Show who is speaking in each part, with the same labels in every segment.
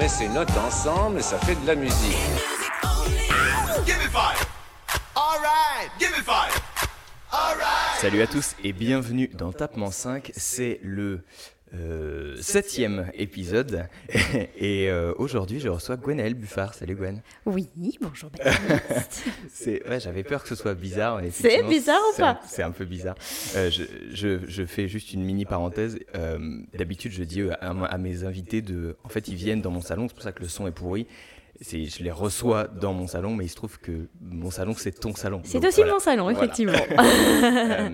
Speaker 1: Met ses notes ensemble et ça fait de la musique.
Speaker 2: Salut à tous et bienvenue dans Tapement 5. C'est le euh, septième épisode et euh, aujourd'hui je reçois Gwenaëlle Buffard. Salut Gwen.
Speaker 3: Oui, bonjour Baptiste.
Speaker 2: Ouais, j'avais peur que ce soit bizarre.
Speaker 3: C'est bizarre ou pas
Speaker 2: un- C'est un peu bizarre. Euh, je, je, je fais juste une mini parenthèse. Euh, D'habitude, je dis à, à mes invités de, en fait, ils viennent dans mon salon. C'est pour ça que le son est pourri. C'est, je les reçois dans mon salon, mais il se trouve que mon salon, c'est ton salon.
Speaker 3: C'est aussi
Speaker 2: voilà.
Speaker 3: mon salon,
Speaker 2: Voilà.
Speaker 3: effectivement.
Speaker 2: Euh,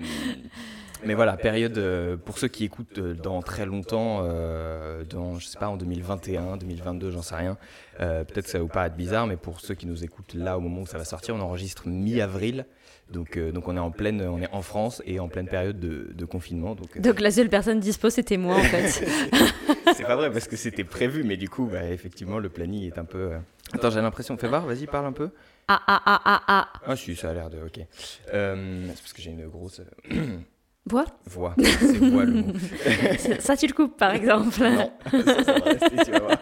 Speaker 2: mais voilà, période euh, pour ceux qui écoutent euh, dans très longtemps, euh, dans je sais pas en 2021, 2022, j'en sais rien. euh, Peut-être que ça va vous paraître bizarre, mais pour ceux qui nous écoutent là au moment où ça va sortir, on enregistre mi-avril, donc euh, donc on est en pleine, on est en France et en pleine période de, de confinement. Donc euh,
Speaker 3: Donc la seule personne dispo, c'était moi en fait.
Speaker 2: c'est pas vrai parce que c'était prévu, mais du coup, bah, effectivement, le planning est un peu. euh, Attends, j'ai l'impression. Fais voir, vas-y, parle un peu.
Speaker 3: Ah ah ah ah ah.
Speaker 2: Ah si, ça a l'air de. Ok. Euh, c'est parce que j'ai une grosse
Speaker 3: Bois
Speaker 2: voix. C'est voix le mot.
Speaker 3: Ça, tu le coupes par exemple.
Speaker 2: Non, ça, ça va rester, tu vas voir.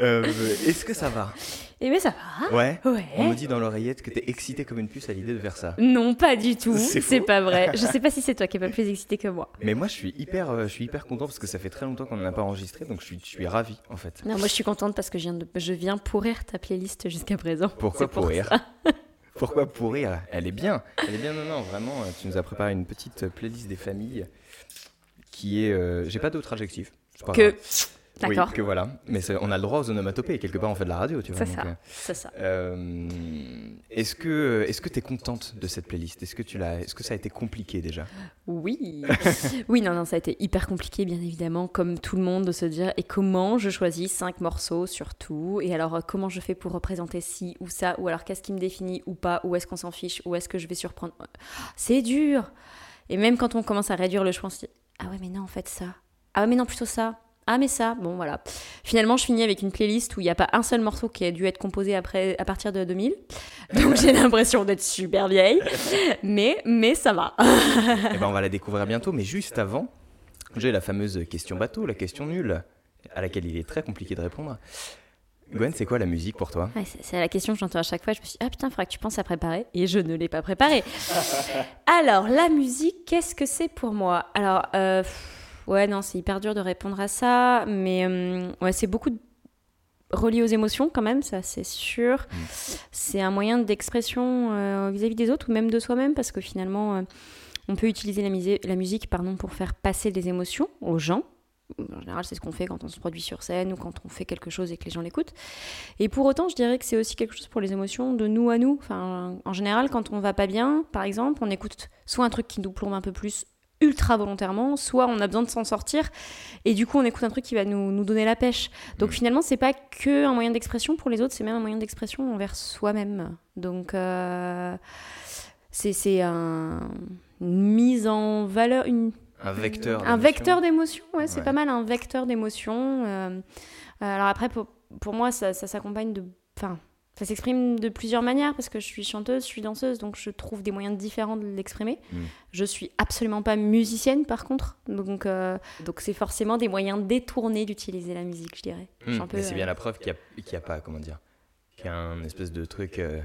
Speaker 2: Euh, Est-ce que ça va?
Speaker 3: Eh bien ça va.
Speaker 2: Ouais.
Speaker 3: Ouais.
Speaker 2: On me dit dans l'oreillette que t'es excité comme une puce à l'idée de faire ça.
Speaker 3: Non, pas du tout.
Speaker 2: C'est
Speaker 3: pas vrai. Je sais pas si c'est toi qui es pas plus excité que moi.
Speaker 2: Mais moi, je suis hyper, euh, je suis hyper content parce que ça fait très longtemps qu'on n'en a pas enregistré, donc je suis, je suis ravi en fait.
Speaker 3: Non, moi je suis contente parce que je viens, de... je viens pourrir ta playlist jusqu'à présent.
Speaker 2: Pourquoi
Speaker 3: pour
Speaker 2: pourrir? Pourquoi pourrir Elle est bien. Elle est bien, non, non, vraiment. Tu nous as préparé une petite playlist des familles qui est. euh, J'ai pas d'autre adjectif. C'est pas
Speaker 3: Que.
Speaker 2: grave.
Speaker 3: D'accord.
Speaker 2: Oui, que voilà. Mais on a le droit aux onomatopées. Quelque part, on fait de la radio, tu vois.
Speaker 3: C'est ça.
Speaker 2: euh,
Speaker 3: C'est ça.
Speaker 2: Euh, est-ce que est-ce que tu es contente de cette playlist? Est-ce que tu l'as est-ce que ça a été compliqué déjà?
Speaker 3: Oui. oui, non, non, ça a été hyper compliqué, bien évidemment, comme tout le monde, de se dire et comment je choisis cinq morceaux surtout? Et alors, euh, comment je fais pour représenter ci ou ça? Ou alors, qu'est-ce qui me définit ou pas? Où est-ce qu'on s'en fiche? Où est-ce que je vais surprendre? C'est dur Et même quand on commence à réduire le choix, on se dit Ah ouais, mais non, en fait, ça. Ah ouais, mais non, plutôt ça. Ah mais ça, bon voilà. Finalement, je finis avec une playlist où il n'y a pas un seul morceau qui a dû être composé après, à partir de 2000. Donc j'ai l'impression d'être super vieille. Mais, mais ça va.
Speaker 2: Eh ben on va la découvrir bientôt mais juste avant, j'ai la fameuse question bateau, la question nulle à laquelle il est très compliqué de répondre. Gwen, c'est quoi la musique pour toi?
Speaker 3: Ouais, c'est la question que j'entends à chaque fois. Je me suis dit, ah putain, il faudra que tu penses à préparer. Et je ne l'ai pas préparé. Alors, la musique, qu'est-ce que c'est pour moi? Alors, euh, ouais, non, c'est hyper dur de répondre à ça. Mais euh, ouais, c'est beaucoup de- relié aux émotions quand même, ça c'est sûr. C'est un moyen d'expression euh, vis-à-vis des autres ou même de soi-même parce que finalement, euh, on peut utiliser la, musée- la musique pardon, pour faire passer des émotions aux gens. En général, c'est ce qu'on fait quand on se produit sur scène ou quand on fait quelque chose et que les gens l'écoutent. Et pour autant, je dirais que c'est aussi quelque chose pour les émotions de nous à nous. Enfin, en général, quand on va pas bien, par exemple, on écoute soit un truc qui nous plombe un peu plus ultra volontairement, soit on a besoin de s'en sortir et du coup on écoute un truc qui va nous, nous donner la pêche. Donc finalement c'est pas que un moyen d'expression pour les autres, c'est même un moyen d'expression envers soi-même. Donc euh, c'est un, une mise en valeur, une,
Speaker 2: Un vecteur.
Speaker 3: un vecteur d'émotion, ouais, c'est
Speaker 2: Ouais.
Speaker 3: pas mal, un vecteur d'émotion. euh, alors après, pour, pour moi, ça, ça s'accompagne de... Enfin, ça s'exprime de plusieurs manières, parce que je suis chanteuse, je suis danseuse, donc je trouve des moyens différents de l'exprimer.
Speaker 2: Mm.
Speaker 3: Je suis absolument pas musicienne, par contre, donc euh, donc c'est forcément des moyens détournés d'utiliser la musique, je dirais.
Speaker 2: Mais c'est
Speaker 3: euh,
Speaker 2: bien la preuve qu'il n'y a, y a pas, comment dire, qu'il y a un espèce de truc euh,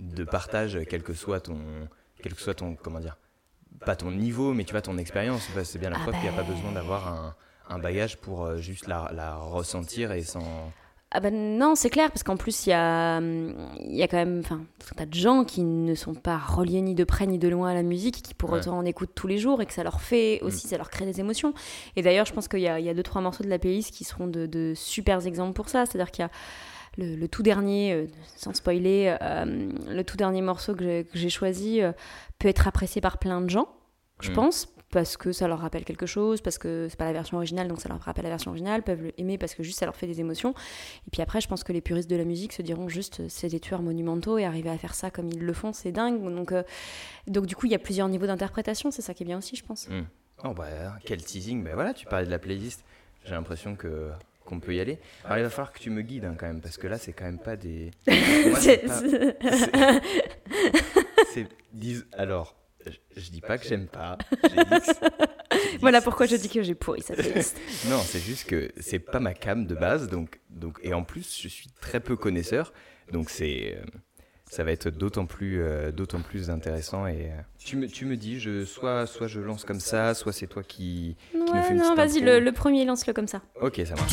Speaker 2: de partage, quel que soit ton, quel que soit ton, comment dire, pas ton niveau, mais tu vois ton expérience. Bah, c'est bien la
Speaker 3: Ah
Speaker 2: preuve qu'il n'y a pas
Speaker 3: ben.
Speaker 2: besoin d'avoir un, un bagage pour euh, juste la, la ressentir et sans.
Speaker 3: Ah ben non, c'est clair, parce qu'en plus, il y a, hum, y a quand même tout un tas de gens qui ne sont pas reliés ni de près ni de loin à la musique, qui pour
Speaker 2: Ouais.
Speaker 3: autant en écoutent tous les jours et que ça leur fait aussi, ça leur crée des émotions. Et d'ailleurs, je pense qu'il y a, y a deux, trois morceaux de la playlist qui seront de, de super exemples pour ça. C'est-à-dire qu'il y a le, le tout dernier, euh, sans spoiler, euh, le tout dernier morceau que j'ai- que j'ai choisi euh, peut être apprécié par plein de gens, je
Speaker 2: Mm.
Speaker 3: pense, parce que ça leur rappelle quelque chose, parce que c'est pas la version originale, donc ça leur rappelle la version originale, peuvent l'aimer parce que juste ça leur fait des émotions. Et puis après, je pense que les puristes de la musique se diront juste c'est des tueurs monumentaux et arriver à faire ça comme ils le font, c'est dingue. Donc, euh, donc du coup, il y a plusieurs niveaux d'interprétation, c'est ça qui est bien aussi, je pense.
Speaker 2: Hmm. Oh bah quel teasing, ben voilà, tu parlais de la playlist, j'ai l'impression que qu'on peut y aller. Alors il va falloir que tu me guides hein, quand même, parce que là c'est quand même pas des... Moi, c'est pas- c'est- c'est- dis- Alors, je, dis pas que j'aime pas. que
Speaker 3: Voilà pourquoi je dis que j'ai pourri sa playlist.
Speaker 2: Non, c'est juste que c'est pas ma cam de base, donc, donc et en plus je suis très peu connaisseur, donc c'est euh, ça va être d'autant plus euh, d'autant plus intéressant et euh, tu me tu me dis je soit soit je lance comme ça, soit c'est toi qui, qui nous
Speaker 3: Ouais,
Speaker 2: fait une
Speaker 3: non, vas-y, le, le premier, lance-le comme ça.
Speaker 2: Ok, ça marche.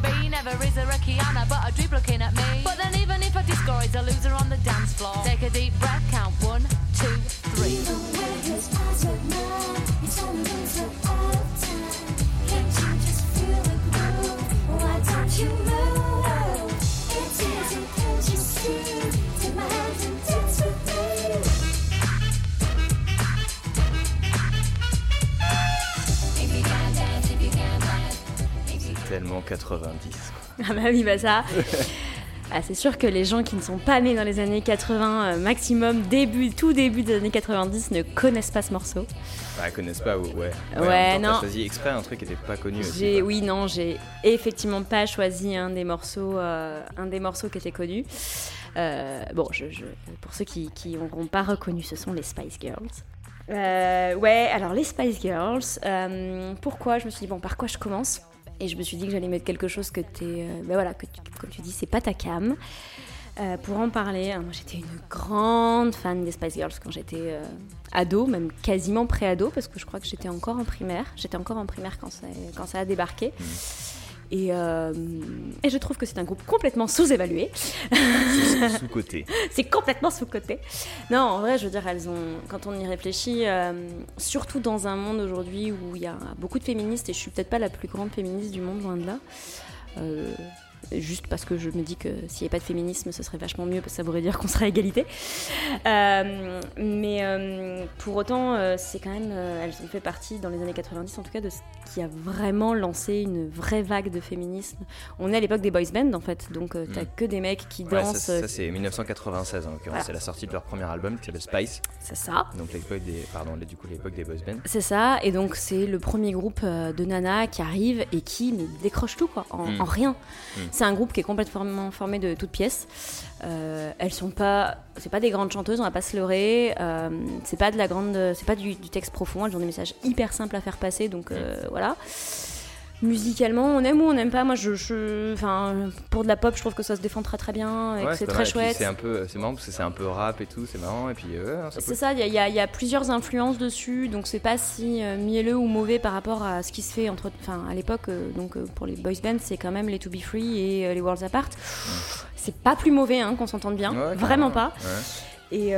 Speaker 4: never is a Kiana, but a droop looking at me. But then even if a disco is a loser on the dance floor, take a deep breath, count one, two, three.
Speaker 2: Tellement 90.
Speaker 3: Ah bah oui, bah ça. Ah, c'est sûr que les gens qui ne sont pas nés dans les années 80, euh, maximum, début, tout début des années 90, ne connaissent pas ce morceau.
Speaker 2: Ah, ils connaissent pas ou ouais.
Speaker 3: Ouais,
Speaker 2: temps,
Speaker 3: non.
Speaker 2: T'as choisi exprès un truc qui était pas connu aussi.
Speaker 3: Oui, non, j'ai effectivement pas choisi un des morceaux, euh, un des morceaux qui était connu. Euh, bon, je, je- pour ceux qui n'auront pas reconnu, ce sont les Spice Girls. Ouais, alors les Spice Girls. pourquoi Je me suis dit bon, par quoi je commence? Et je me suis dit que j'allais mettre quelque chose que t'es, euh, ben voilà, que tu, comme tu dis, c'est pas ta cam. Euh, pour en parler, hein, moi j'étais une grande fan des Spice Girls quand j'étais euh, ado, même quasiment pré-ado, parce que je crois que j'étais encore en primaire. J'étais encore en primaire quand ça, quand ça a débarqué. Et, euh, et je trouve que c'est un groupe complètement sous-évalué.
Speaker 2: Sous côté.
Speaker 3: c'est complètement sous-côté. Non, en vrai, je veux dire, elles ont, quand on y réfléchit, euh, surtout dans un monde aujourd'hui où il y a beaucoup de féministes, et je suis peut-être pas la plus grande féministe du monde, loin de là. Euh, juste parce que je me dis que s'il n'y avait pas de féminisme, ce serait vachement mieux, parce que ça voudrait dire qu'on serait à égalité. Euh, mais euh, pour autant, euh, c'est quand même, elles ont fait partie, dans les années 90 en tout cas, de ce qui a vraiment lancé une vraie vague de féminisme. On est à l'époque des boys bands en fait, donc euh, t'as
Speaker 2: Mm.
Speaker 3: que des mecs qui
Speaker 2: Ouais,
Speaker 3: dansent.
Speaker 2: ça, ça, c'est 1996 en l'occurrence.
Speaker 3: Voilà.
Speaker 2: C'est la sortie de leur premier album qui s'appelle Spice.
Speaker 3: c'est ça.
Speaker 2: Donc l'époque des, pardon, du coup l'époque des boys bands.
Speaker 3: C'est ça, et donc c'est le premier groupe de Nana qui arrive et qui décroche tout quoi, en,
Speaker 2: Mm.
Speaker 3: en rien.
Speaker 2: Mm.
Speaker 3: C'est un groupe qui est complètement formé de toutes pièces. Euh, elles sont pas, c'est pas des grandes chanteuses, on va pas se leurrer. Euh, c'est pas de la grande, c'est pas du, texte profond. Elles ont des messages hyper simples à faire passer, donc euh, voilà. Musicalement, on aime ou on n'aime pas. Moi, je, je- enfin, pour de la pop, je trouve que ça se défend très très bien et
Speaker 2: Ouais,
Speaker 3: que c'est très chouette.
Speaker 2: C'est un peu, c'est marrant parce que c'est un peu rap et tout, c'est marrant. Et puis, euh, ça
Speaker 3: C'est ça, il y, y a- il y a plusieurs influences dessus, donc c'est pas si euh, mielleux ou mauvais par rapport à ce qui se fait entre, enfin à l'époque. euh, donc pour les boys bands, c'est quand même les To Be Free et les Worlds Apart. C'est pas plus mauvais, hein, qu'on s'entende bien,
Speaker 2: Ouais,
Speaker 3: vraiment pas.
Speaker 2: Ouais.
Speaker 3: Et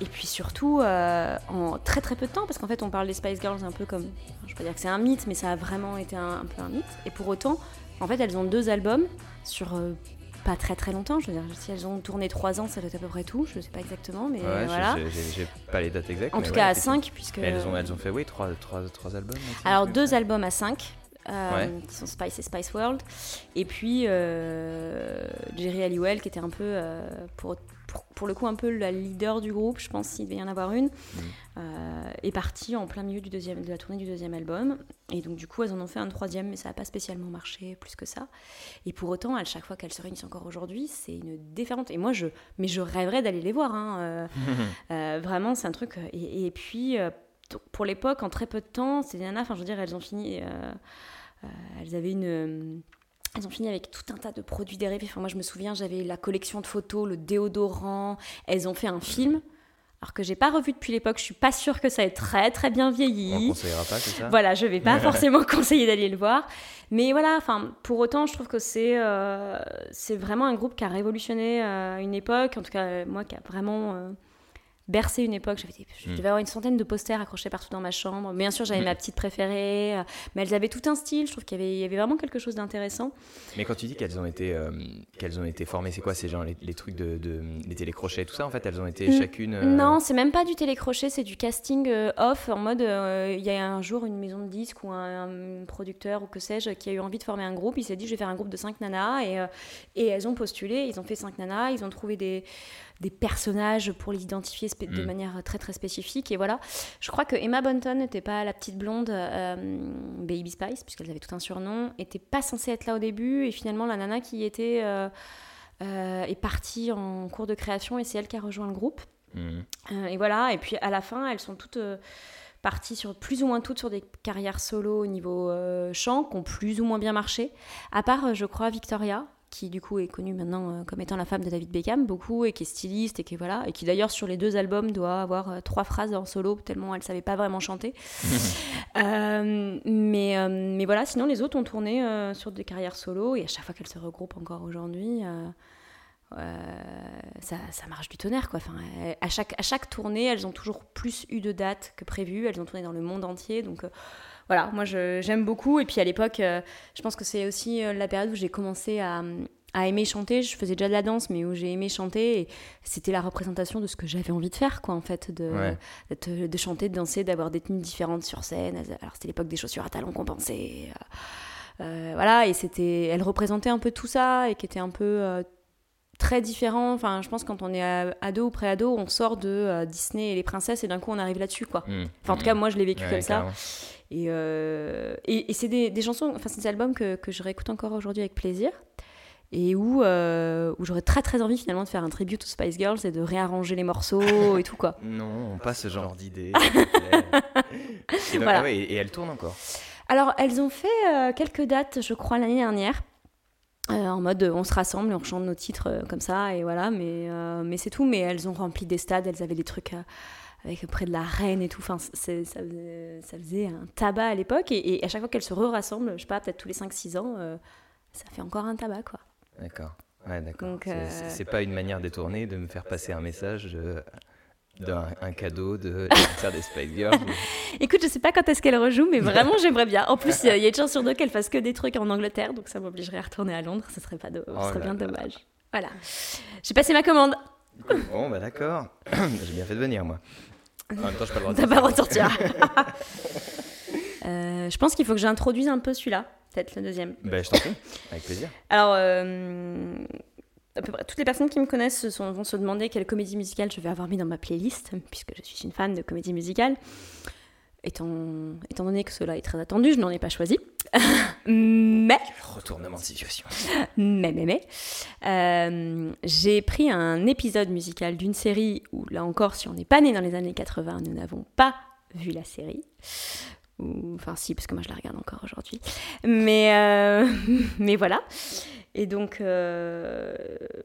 Speaker 3: et puis surtout euh, en très très peu de temps, parce qu'en fait on parle des Spice Girls un peu comme, enfin, je pas dire que c'est un mythe, mais ça a vraiment été un, un peu un mythe. Et pour autant, en fait elles ont deux albums sur euh, pas très très longtemps. Je veux dire, si elles ont tourné trois ans, ça doit être à peu près tout. Je sais pas exactement, mais
Speaker 2: Ouais, je-
Speaker 3: voilà.
Speaker 2: j'ai- pas les dates exactes.
Speaker 3: En tout
Speaker 2: ouais,
Speaker 3: cas à. 5, puisque.
Speaker 2: Mais elles ont, elles ont fait, oui, trois, trois, trois albums.
Speaker 3: Alors deux albums à 5.
Speaker 2: Ouais.
Speaker 3: qui sont Spice et Spice World et puis euh, Jerry Halliwell qui était un peu euh, pour, pour, pour le coup un peu la leader du groupe je pense s'il devait y en avoir une euh, est partie en plein milieu du deuxième, de la tournée du deuxième album et donc du coup elles en ont fait un troisième mais ça n'a pas spécialement marché plus que ça et pour autant à chaque fois qu'elles se réunissent encore aujourd'hui c'est une déferlante et moi je mais je rêverais d'aller les voir hein, euh, euh, vraiment, c'est un truc. Et, et puis, pour l'époque, en très peu de temps, ces nanas, enfin, je veux dire, elles ont fini. euh, euh, elles avaient une. Elles ont fini avec tout un tas de produits dérivés. Enfin, moi, je me souviens, j'avais la collection de photos, le déodorant. Elles ont fait un film alors que j'ai pas revu depuis l'époque. Je suis pas sûre que ça ait très très bien
Speaker 2: On
Speaker 3: vieilli.
Speaker 2: conseillera pas, c'est ça?
Speaker 3: Voilà, je vais pas forcément conseiller d'aller le voir. Mais voilà, enfin, pour autant, je trouve que c'est euh, c'est vraiment un groupe qui a révolutionné euh, une époque, en tout cas, moi, qui a vraiment euh, bercé une époque. J'avais Je
Speaker 2: Mm.
Speaker 3: devais avoir une centaine de posters accrochés partout dans ma chambre. Bien sûr, j'avais ma petite préférée, euh, mais elles avaient tout un style. Je trouve qu'il y avait, il y avait vraiment quelque chose d'intéressant.
Speaker 2: Mais quand tu dis qu'elles ont été, euh, qu'elles ont été formées, c'est quoi? C'est genre les, les trucs de, de- les télécrochets, tout ça En fait, elles ont été
Speaker 3: Mm.
Speaker 2: chacune. euh,
Speaker 3: Non, c'est même pas du télécrochet, c'est du casting euh, off, en mode il y a un jour une maison de disques ou un, un producteur ou que sais-je qui a eu envie de former un groupe. Il s'est dit je vais faire un groupe de cinq nanas et, et elles ont postulé, ils ont fait cinq nanas, ils ont trouvé des, des personnages pour les identifier de
Speaker 2: Mm.
Speaker 3: manière très très spécifique et voilà. Je crois que Emma Bunton n'était pas la petite blonde euh, Baby Spice puisqu'elles avaient tout un surnom, était pas censée être là au début et finalement la nana qui y était euh, euh, est partie en cours de création et c'est elle qui a rejoint le groupe. Euh, et voilà, et puis à la fin, elles sont toutes parties sur plus ou moins toutes sur des carrières solo au niveau euh, chant, qui ont plus ou moins bien marché. À part, je crois, Victoria, qui du coup est connue maintenant euh, comme étant la femme de David Beckham, beaucoup, et qui est styliste, et qui voilà, et qui d'ailleurs sur les deux albums doit avoir euh, trois phrases en solo, tellement elle savait pas vraiment chanter. Euh, mais, euh, mais voilà, sinon les autres ont tourné euh, sur des carrières solo, et à chaque fois qu'elles se regroupent encore aujourd'hui. ça, ça marche du tonnerre quoi. Enfin, à, chaque, à chaque tournée, elles ont toujours plus eu de dates que prévu. Elles ont tourné dans le monde entier. Donc voilà, moi je- j'aime beaucoup. Et puis à l'époque, euh, je pense que c'est aussi euh, la période où j'ai commencé à, à aimer chanter. Je faisais déjà de la danse, mais où j'ai aimé chanter. Et c'était la représentation de ce que j'avais envie de faire quoi en fait. De,
Speaker 2: Ouais.
Speaker 3: de chanter, de danser, d'avoir des tenues différentes sur scène. Alors c'était l'époque des chaussures à talons compensés. euh, euh, voilà, et c'était, elle représentait un peu tout ça et qui était un peu euh, très différent. Enfin, je pense que quand on est ado ou pré-ado, on sort de euh, Disney et les princesses et d'un coup on arrive là-dessus, quoi.
Speaker 2: Mhm.
Speaker 3: Enfin, en tout cas, moi je l'ai vécu
Speaker 2: Ouais,
Speaker 3: comme ça. Et, euh, et, et c'est des, des chansons, enfin, c'est des albums que, que je réécoute encore aujourd'hui avec plaisir. Et où, euh, où j'aurais très très envie finalement de faire un tribute aux Spice Girls et de réarranger les morceaux et tout quoi.
Speaker 2: Non, pas ce genre d'idée. et, donc,
Speaker 3: Voilà.
Speaker 2: ah ouais, et, et elle tourne encore.
Speaker 3: Alors, elles ont fait euh, quelques dates, je crois, l'année dernière. Euh, en mode, on se rassemble, on chante nos titres euh, comme ça, et voilà, mais, euh, mais c'est tout. Mais elles ont rempli des stades, elles avaient des trucs euh, avec près de la reine et tout. Enfin, ça, faisait, ça faisait un tabac à l'époque, et, et à chaque fois qu'elles se re-rassemblent, je sais pas, peut-être tous les 5-6 ans, euh, ça fait encore un tabac, quoi.
Speaker 2: D'accord. Ouais, d'accord.
Speaker 3: Donc,
Speaker 2: C'est-
Speaker 3: euh,
Speaker 2: C'est pas une manière détournée de me faire passer un message de- d'un un cadeau de l'anniversaire des Spice Girls.
Speaker 3: Écoute, je sais pas quand est-ce qu'elle rejoue, mais vraiment, j'aimerais bien. En plus, il y a une chance sur deux qu'elle fasse que des trucs en Angleterre, donc ça m'obligerait à retourner à Londres, ce serait, pas de... ce
Speaker 2: Oh
Speaker 3: serait bien
Speaker 2: là.
Speaker 3: dommage. Voilà. J'ai passé ma commande.
Speaker 2: Bon, bah d'accord. J'ai bien fait de venir, moi. En même temps, je pas le droit de
Speaker 3: T'as pas le droit de sortir. Euh, je pense qu'il faut que j'introduise un peu celui-là, peut-être le deuxième.
Speaker 2: Bah, je t'en prie, avec plaisir.
Speaker 3: Alors, euh, à peu près toutes les personnes qui me connaissent se sont- vont se demander quelle comédie musicale je vais avoir mis dans ma playlist, puisque je suis une fan de comédie musicale. Étant, étant donné que cela est très attendu, je n'en ai pas choisi. mais,
Speaker 2: Retournement de situation.
Speaker 3: mais, mais, mais, euh, j'ai pris un épisode musical d'une série où, là encore, si on n'est pas né dans les années 80, nous n'avons pas vu la série. Ou- Enfin, si, parce que moi je la regarde encore aujourd'hui. Mais, euh, mais voilà. Et donc, euh,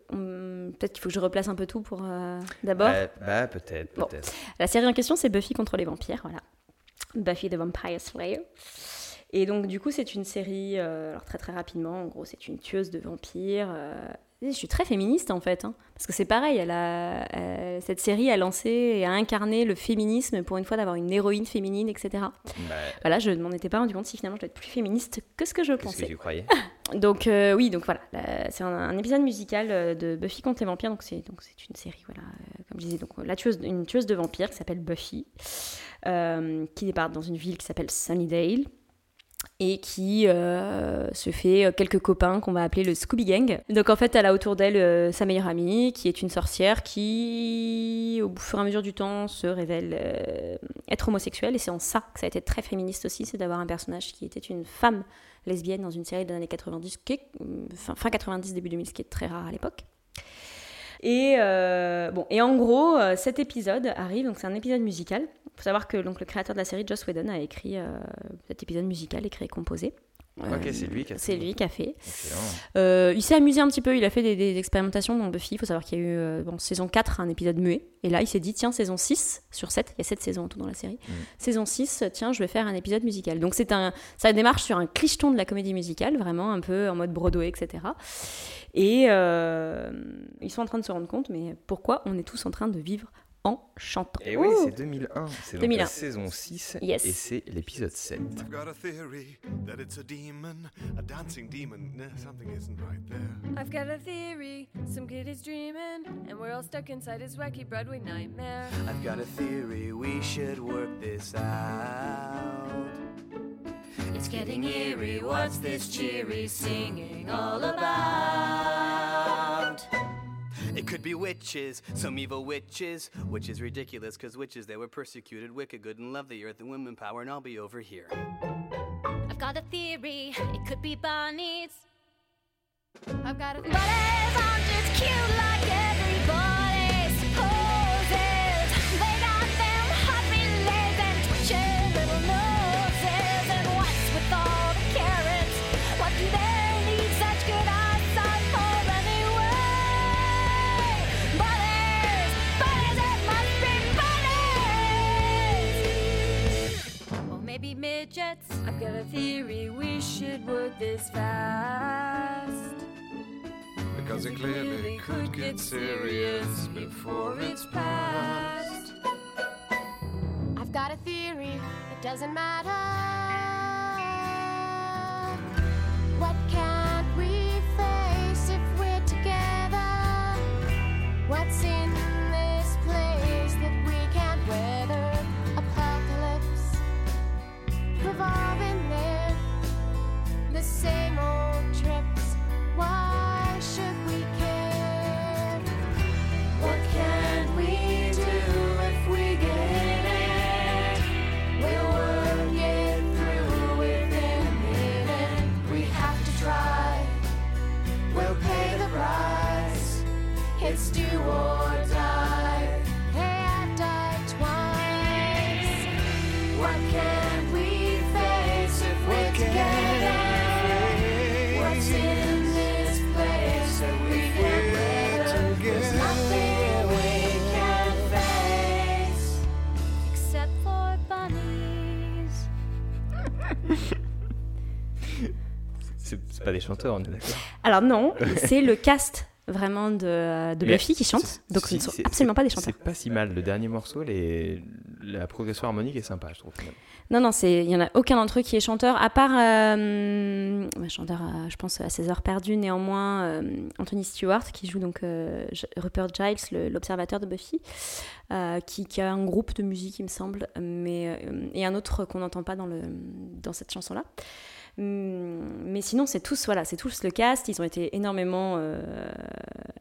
Speaker 3: peut-être qu'il faut que je replace un peu tout pour d'abord.
Speaker 2: Bah, bah, peut-être,
Speaker 3: Bon.
Speaker 2: peut-être.
Speaker 3: La série en question, c'est Buffy contre les vampires, voilà. Buffy the Vampire Slayer. Et donc, du coup, c'est une série, euh, alors très très rapidement, en gros, c'est une tueuse de vampires. euh, je suis très féministe en fait, hein, parce que c'est pareil, elle a, euh, cette série a lancé et a incarné le féminisme pour une fois d'avoir une héroïne féminine, etc.
Speaker 2: Bah,
Speaker 3: Voilà, je ne m'en étais pas rendu compte si finalement je dois être plus féministe que ce que je
Speaker 2: que
Speaker 3: pensais.
Speaker 2: tu croyais?
Speaker 3: Donc euh, oui, donc voilà, là, c'est un, épisode musical euh, de Buffy contre les vampires. Donc c'est donc c'est une série, voilà, euh, comme je disais, donc la tueuse, une tueuse de vampires qui s'appelle Buffy, qui débarque dans une ville qui s'appelle Sunnydale et qui se fait quelques copains qu'on va appeler le Scooby Gang. Donc en fait, elle a autour d'elle sa meilleure amie, qui est une sorcière, qui, au fur et à mesure du temps, se révèle être homosexuelle. Et c'est en ça que ça a été très féministe aussi, c'est d'avoir un personnage qui était une femme lesbienne dans une série des années 90, qui est, euh, fin, fin 90, début 2000, ce qui est très rare à l'époque. Et, euh, bon, et en gros, euh, cet épisode arrive, donc c'est un épisode musical. Il faut savoir que donc, le créateur de la série, Joss Whedon, a écrit cet épisode musical, écrit et composé.
Speaker 2: Ok, c'est lui qui a
Speaker 3: C'est
Speaker 2: fait.
Speaker 3: lui qui a fait. Euh, il s'est amusé un petit peu, il a fait des, des expérimentations dans Buffy. Il faut savoir qu'il y a eu, euh, bon, saison 4, un épisode muet. Et là, il s'est dit, tiens, saison 6 sur 7, il y a 7 saisons en tout dans la série.
Speaker 2: Mm.
Speaker 3: Saison 6, tiens, je vais faire un épisode musical. Donc, c'est un, ça démarche sur un clicheton de la comédie musicale, vraiment un peu en mode Broadway, etc. Et euh, ils sont en train de se rendre compte, mais pourquoi on est tous en train de vivre en chantant
Speaker 2: Et oui, c'est 2001. C'est donc
Speaker 3: 2001.
Speaker 2: la saison 6
Speaker 3: Yes.
Speaker 2: et c'est l'épisode 7.
Speaker 5: I've got a theory that it's a demon, a dancing demon. Something isn't right there.
Speaker 6: I've got a theory. Some kid is dreaming, and we're all stuck inside his wacky Broadway nightmare.
Speaker 7: I've got a theory, we should work this out.
Speaker 4: It's getting eerie. What's this cheery singing all about?
Speaker 7: It could be witches, some evil witches, which is ridiculous because witches they were persecuted, wicked, good, and love the earth and women power, and I'll be over here.
Speaker 4: I've got a theory. It could be bunnies.
Speaker 6: I've got a
Speaker 4: But as I'm just cute like everybody
Speaker 6: maybe midgets. I've got a theory. We should work this fast.
Speaker 5: Because it clearly could get serious before it's past.
Speaker 6: I've got a theory. It doesn't matter.
Speaker 4: What can't
Speaker 2: Chanteurs, on est d'accord.
Speaker 3: Alors non, c'est le cast vraiment de, Buffy qui chante. Donc ce ne sont absolument pas des chanteurs.
Speaker 2: C'est pas si mal. Le dernier morceau, les... la progression harmonique est sympa, je trouve.
Speaker 3: Non, non, il y en a aucun d'entre eux qui est chanteur, à part euh, chanteur, euh, je pense, à ses heures perdues, néanmoins, euh, Anthony Stewart, qui joue donc euh, Rupert Giles, le- l'observateur de Buffy, qui, qui a un groupe de musique, il me semble, mais, et un autre qu'on n'entend pas dans, le, dans cette chanson-là. Hum, Mais sinon, c'est tous, voilà, c'est tous le cast. Ils ont été énormément euh,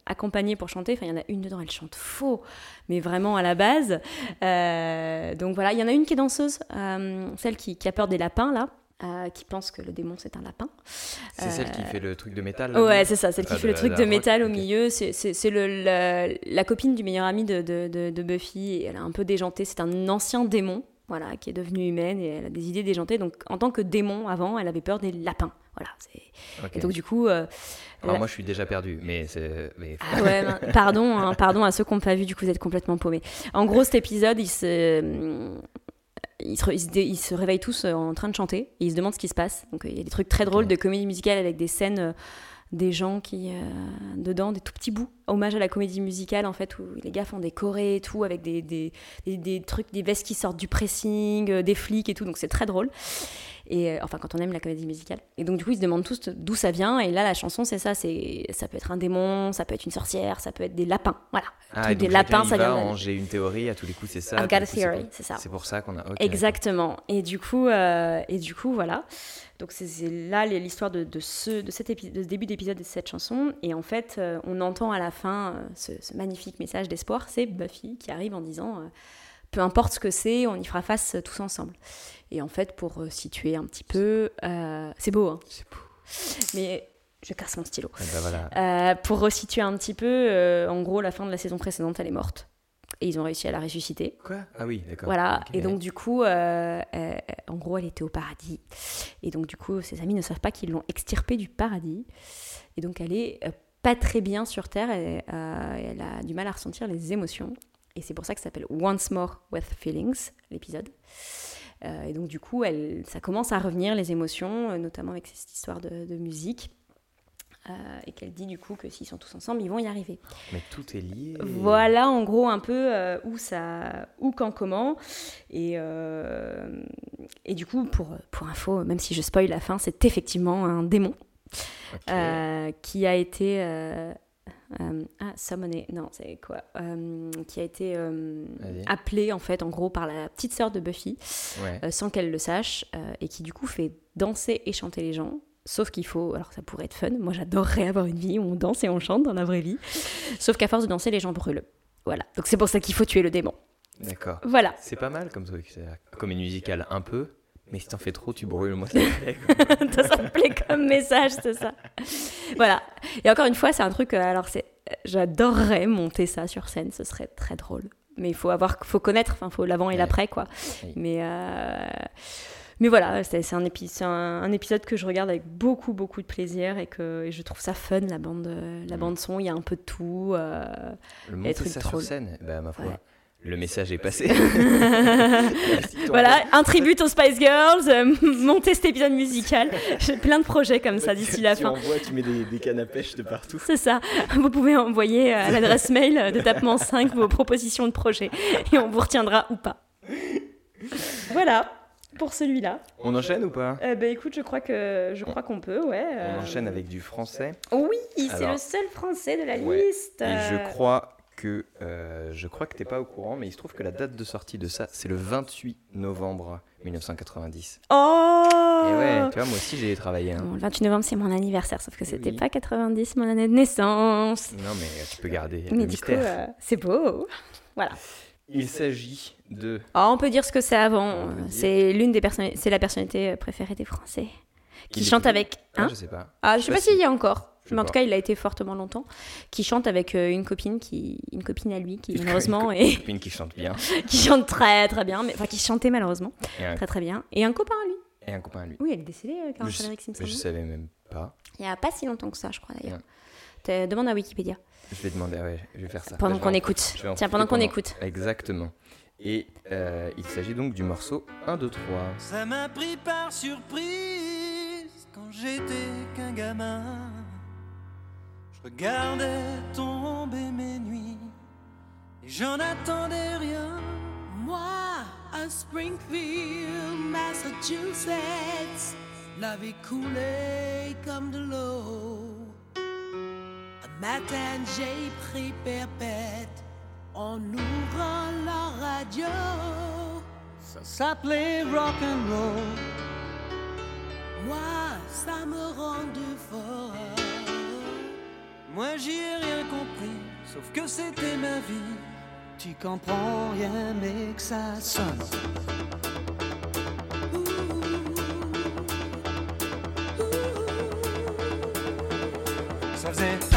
Speaker 3: accompagnés pour chanter. Enfin, il y en a une dedans, elle chante faux, mais vraiment à la base. Euh, donc voilà, il y en a une qui est danseuse, euh, celle qui, qui a peur des lapins là. euh, qui pense que le démon c'est un lapin.
Speaker 2: C'est celle qui fait le truc de métal. là,
Speaker 3: Ouais, c'est ça, celle qui
Speaker 2: Ah,
Speaker 3: fait le truc de
Speaker 2: rock,
Speaker 3: métal au milieu. C'est- la, la copine du meilleur ami de, de, de- de Buffy. Et elle a un peu déjanté. C'est un ancien démon, voilà, qui est devenu humaine et elle a des idées déjantées. Donc, en tant que démon, avant, elle avait peur des lapins. Voilà. Et donc, du coup. euh,
Speaker 2: Alors
Speaker 3: la-
Speaker 2: moi, je suis déjà perdu, mais
Speaker 3: ah ouais, ben, pardon, hein, pardon à ceux qui n'ont pas vu, du coup vous êtes complètement paumés. En gros, cet épisode, ils se, ils se, ils se ils se réveillent tous euh, en train de chanter et ils se demandent ce qui se passe. Donc euh, il y a des trucs très drôles de comédie musicale avec des scènes, euh, des gens qui, euh, dedans, des tout petits bouts, hommage à la comédie musicale en fait, où les gars font des chorés et tout, avec des, des, des, trucs, des vestes qui sortent du pressing, euh, des flics et tout, donc c'est très drôle. Et euh, enfin, quand on aime la comédie musicale. Et donc, du coup, ils se demandent tous d'où ça vient. Et là, la chanson, c'est ça. C'est, ça peut être un démon, ça peut être une sorcière, ça peut être des lapins. Voilà.
Speaker 2: Ah, et
Speaker 3: des
Speaker 2: donc
Speaker 3: lapins, ça vient. de-
Speaker 2: j'ai une théorie, à tous les coups, c'est ça.
Speaker 3: I've got a theory, c'est ça.
Speaker 2: C'est pour ça qu'on a.
Speaker 3: Exactement. Et du coup, euh, et du coup, voilà. Donc c'est là l'histoire de, de ce, de, cet épi- de ce début d'épisode de cette chanson. Et en fait, euh, on entend à la fin euh, ce, ce magnifique message d'espoir. C'est Buffy qui arrive en disant peu importe ce que c'est, on y fera face tous ensemble. Et en fait, pour euh, situer un petit peu, euh, c'est beau, hein
Speaker 2: C'est beau.
Speaker 3: mais je casse mon stylo.
Speaker 2: Eh ben voilà.
Speaker 3: Euh, pour resituer un petit peu, euh, en gros, la fin de la saison précédente, elle est morte. et ils ont réussi à la ressusciter.
Speaker 2: Quoi? Ah oui, d'accord.
Speaker 3: Voilà, et donc du coup, euh, en gros, elle était au paradis. Et donc du coup, ses amis ne savent pas qu'ils l'ont extirpée du paradis. Et donc elle est pas très bien sur Terre, elle, elle a du mal à ressentir les émotions. Et c'est pour ça que ça s'appelle Once More with Feelings, l'épisode. Euh, et donc du coup, elle, ça commence à revenir, les émotions, euh, notamment avec cette histoire de, de musique. Euh, et qu'elle dit du coup que s'ils sont tous ensemble, ils vont y arriver.
Speaker 2: Mais tout est lié.
Speaker 3: Voilà en gros un peu euh, où ça, où quand comment. Et, et du coup, pour, pour info, même si je spoil la fin, c'est effectivement un démon qui a été... euh, ah, summoné, non, c'est quoi Euh, Qui a été euh,
Speaker 2: Vas-y.
Speaker 3: appelé en fait, en gros, par la petite sœur de Buffy,
Speaker 2: Ouais.
Speaker 3: sans qu'elle le sache, et qui du coup fait danser et chanter les gens. Sauf qu'il faut, alors ça pourrait être fun, moi j'adorerais avoir une vie où on danse et on chante dans la vraie vie. Sauf qu'à force de danser, les gens brûlent. Voilà, donc c'est pour ça qu'il faut tuer le démon.
Speaker 2: D'accord.
Speaker 3: Voilà.
Speaker 2: C'est pas mal comme comme une musicale un peu, mais si t'en fais trop, tu brûles. Moi, ça me plaît.
Speaker 3: Toi, ça me plaît comme message, c'est ça. Voilà. Et encore une fois, c'est un truc. euh, Alors, c'est, j'adorerais monter ça sur scène. Ce serait très drôle. Mais il faut avoir, faut connaître. Enfin, faut l'avant et l'après, quoi.
Speaker 2: Oui.
Speaker 3: Mais, euh, mais voilà, c'est, un, épi- c'est un, un épisode que je regarde avec beaucoup, beaucoup de plaisir et que et je trouve ça fun la bande, euh, la bande son. Il y a un peu de tout. euh,
Speaker 2: Le monter ça sur scène, bah ma foi,
Speaker 3: Ouais.
Speaker 2: Le message est passé.
Speaker 3: voilà, un tribut aux Spice Girls, euh, monter cet épisode musical. J'ai plein de projets comme ça d'ici la
Speaker 2: tu
Speaker 3: fin.
Speaker 2: envoies, tu mets des, des cannes à pêche de partout.
Speaker 3: C'est ça. Vous pouvez envoyer à l'adresse mail de Tapement 5 vos propositions de projet et on vous retiendra ou pas. Voilà pour celui-là.
Speaker 2: On enchaîne ou pas?
Speaker 3: Eh ben écoute, je crois que je crois qu'on peut, ouais. euh.
Speaker 2: On enchaîne avec du français.
Speaker 3: Oui, c'est
Speaker 2: Alors,
Speaker 3: le seul français de la
Speaker 2: ouais.
Speaker 3: liste.
Speaker 2: Et je
Speaker 3: Euh,
Speaker 2: crois que euh, je crois que t'es pas au courant, mais il se trouve que la date de sortie de ça, c'est le 28 novembre 1990.
Speaker 3: Oh
Speaker 2: Et ouais, tu vois, moi aussi j'ai travaillé. hein.
Speaker 3: Bon, le 28 novembre, c'est mon anniversaire, sauf que c'était
Speaker 2: Oui.
Speaker 3: pas 90, mon année de naissance.
Speaker 2: Non, mais tu peux garder
Speaker 3: Mais
Speaker 2: le
Speaker 3: du coup, euh, c'est beau. Voilà.
Speaker 2: Il s'agit de.
Speaker 3: Ah, on peut dire ce que c'est avant. C'est l'une des personnes, c'est la personnalité préférée des Français. Qui
Speaker 2: Il
Speaker 3: chante avec.
Speaker 2: Ah,
Speaker 3: Hein
Speaker 2: je sais pas.
Speaker 3: Ah, je sais pas s'il y a encore. Mais en tout cas, il a été fortement longtemps. Qui chante avec euh, une copine, qui, une copine à lui, qui
Speaker 2: Une
Speaker 3: malheureusement
Speaker 2: co-
Speaker 3: est,
Speaker 2: Une copine qui chante bien.
Speaker 3: qui chante très très bien, mais enfin qui chantait malheureusement
Speaker 2: un,
Speaker 3: très très bien. Et un copain à lui.
Speaker 2: et un copain à lui.
Speaker 3: Oui, elle est décédée, euh, Carole Frédéric Simpson.
Speaker 2: je savais même pas.
Speaker 3: Il y a pas si longtemps que ça, je crois d'ailleurs.
Speaker 2: Ouais.
Speaker 3: Demande à Wikipédia.
Speaker 2: Je vais demander, ouais, je vais faire ça.
Speaker 3: Pendant qu'on écoute. Tiens, pendant qu'on écoute.
Speaker 2: Exactement. Et euh, il s'agit donc du morceau 1, 2, 3.
Speaker 7: Ça m'a pris par surprise quand j'étais qu'un gamin. Regardais tomber mes nuits et j'en attendais rien.
Speaker 6: Moi, à Springfield, Massachusetts, la vie coulait comme de l'eau. Un matin, j'ai pris perpète en ouvrant la radio.
Speaker 7: Ça s'appelait rock and roll.
Speaker 6: Moi, ça me rendait fort.
Speaker 7: Moi j'y ai rien compris, sauf que c'était ma vie. Tu comprends rien mais que ça sonne. Ça faisait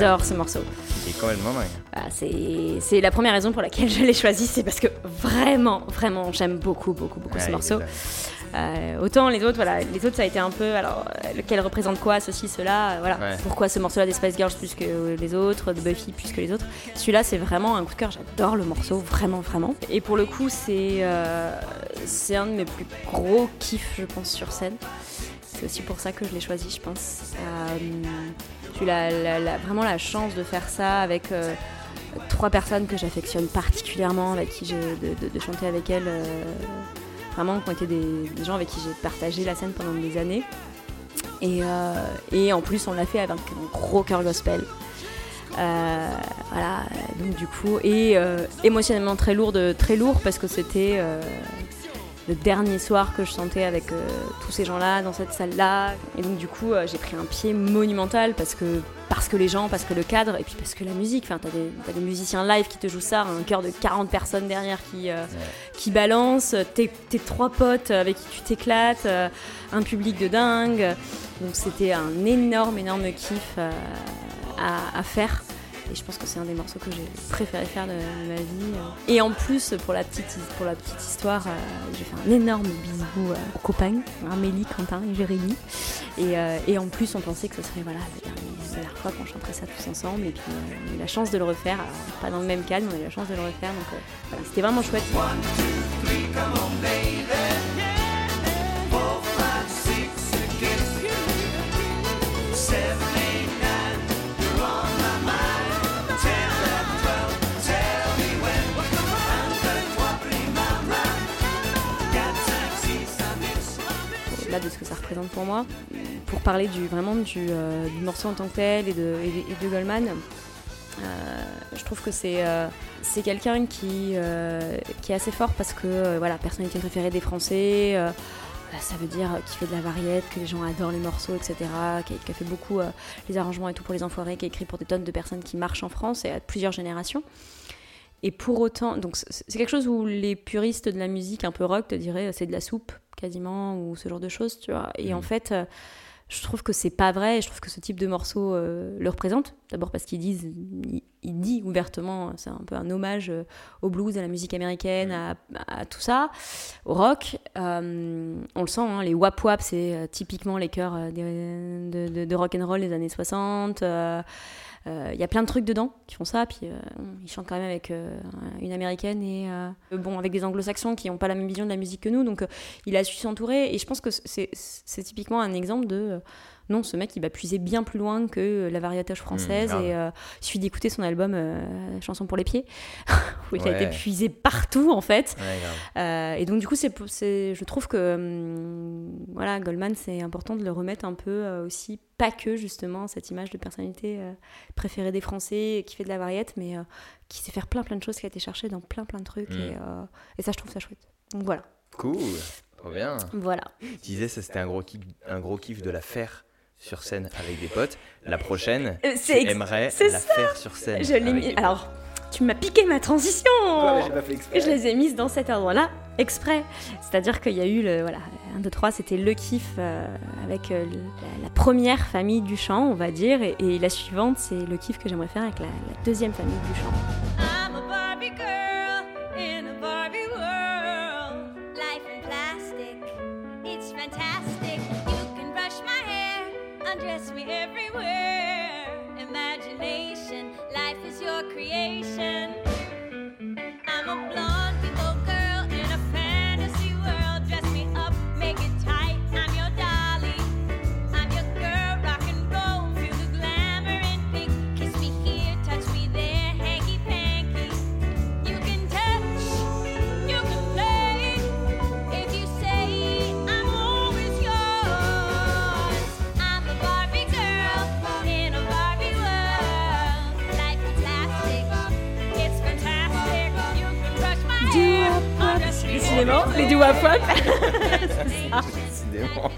Speaker 3: J'adore ce morceau.
Speaker 2: Il est quand même dingue.
Speaker 3: Ah, c'est la première raison pour laquelle je l'ai choisi, c'est parce que vraiment, vraiment, j'aime beaucoup, beaucoup, beaucoup ce morceau. Euh, autant les autres, voilà, les autres ça a été un peu, alors euh, lequel représente quoi, ceci, cela, euh, voilà.
Speaker 2: Ouais.
Speaker 3: Pourquoi ce morceau-là des Spice Girls plus que les autres, de Buffy plus que les autres. Celui-là c'est vraiment un coup de cœur, j'adore le morceau, vraiment, vraiment. Et pour le coup c'est euh, c'est un de mes plus gros kiffs, je pense, sur scène. C'est aussi pour ça que je l'ai choisi, je pense. Euh, eu la- la- la- vraiment la chance de faire ça avec euh, trois personnes que j'affectionne particulièrement, avec qui j'ai de, chanter avec elles. euh, vraiment, qui ont été des, gens avec qui j'ai partagé la scène pendant des années. Et, euh, et en plus, on l'a fait avec un gros cœur gospel. Voilà, donc du coup, et émotionnellement très lourd, très lourd parce que c'était le dernier soir que je chantais avec euh, tous ces gens-là dans cette salle-là. Et donc du coup, euh, j'ai pris un pied monumental parce que, parce que les gens, parce que le cadre, et puis parce que la musique. Enfin, t'as des, musiciens live qui te jouent ça, un chœur de 40 personnes derrière qui, euh, qui balance, tes, tes trois potes avec qui tu t'éclates, un public de dingue. Donc c'était un énorme, énorme kiff à, à faire. Et je pense que c'est un des morceaux que j'ai préféré faire de, ma vie. euh. Et en plus, pour la petite, pour la petite histoire, euh, j'ai fait un énorme bisou euh, aux copains, Amélie, Quentin et Jérémy. Et, et en plus, on pensait que ce serait voilà, la, dernière, fois qu'on chanterait ça tous ensemble. Et puis, on a eu la chance de le refaire. Pas dans le même mais on a eu la chance de le refaire. Donc voilà, c'était vraiment chouette. De ce que ça représente pour moi. Pour parler vraiment du, euh, du morceau en tant que tel et de, et, Goldman, euh, je trouve que c'est euh, quelqu'un qui, euh, qui est assez fort parce que, voilà, personnalité préférée des Français, ça veut dire qu'il fait de la variette, que les gens adorent les morceaux, etc., qui a, fait beaucoup les arrangements et tout pour les enfoirés, qui a écrit pour des tonnes de personnes qui marchent en France et à plusieurs générations. Et pour autant, c'est quelque chose où les puristes de la musique un peu rock te diraient c'est de la soupe quasiment ou ce genre de choses, tu vois. Et en fait, euh, je trouve que c'est pas vrai. Et je trouve que ce type de morceau euh, le représente. D'abord parce qu'ils disent, il, il dit ouvertement, c'est un peu un hommage euh, au blues, à la musique américaine, à, à tout ça, au rock. Euh, on le sent, hein, les wap wap, c'est euh, typiquement les chœurs euh, de, de rock and roll des années 60. Euh, Il y a plein de trucs dedans qui font ça, puis euh, ils chantent quand même avec euh, une américaine et bon avec des anglo-saxons qui n'ont pas la même vision de la musique que nous, donc il a su s'entourer et je pense que c'est typiquement un exemple de non, ce mec il va puiser bien plus loin que la variétage française
Speaker 2: grave.
Speaker 3: et euh, il suffit d'écouter son album euh, Chanson pour les pieds où il a été puisé partout en fait.
Speaker 2: Ouais.
Speaker 3: Euh, et donc du coup, c'est, je trouve que hum, voilà, Goldman, c'est important de le remettre un peu euh, aussi, pas que justement cette image de personnalité euh, préférée des Français, qui fait de la variette, mais euh, qui sait faire plein plein de choses, qui a été cherché dans plein plein de trucs,
Speaker 2: Mm.
Speaker 3: et, euh, et ça, je trouve ça chouette. Donc voilà,
Speaker 2: Cool. Trop bien.
Speaker 3: voilà.
Speaker 2: Tu disais, ça c'était un gros kiff, un gros kiff de la faire sur scène avec des potes. La prochaine,
Speaker 3: Euh,
Speaker 2: tu
Speaker 3: ex-
Speaker 2: aimerais la
Speaker 3: ça.
Speaker 2: faire sur scène.
Speaker 3: Je l'ai
Speaker 2: avec
Speaker 3: mis.
Speaker 2: des potes.
Speaker 3: Alors, tu m'as piqué ma transition.
Speaker 2: Pas fait
Speaker 3: je les ai mises dans cet ordre-là, exprès. C'est-à-dire qu'il y a eu le. Voilà, 1, 2, 3, c'était le kiff euh, avec euh, la, la première famille du chant, on va dire. Et, et la suivante, c'est le kiff que j'aimerais faire avec la, la deuxième famille du chant.
Speaker 6: dress me
Speaker 3: every les deux wap wap.
Speaker 2: Décidément.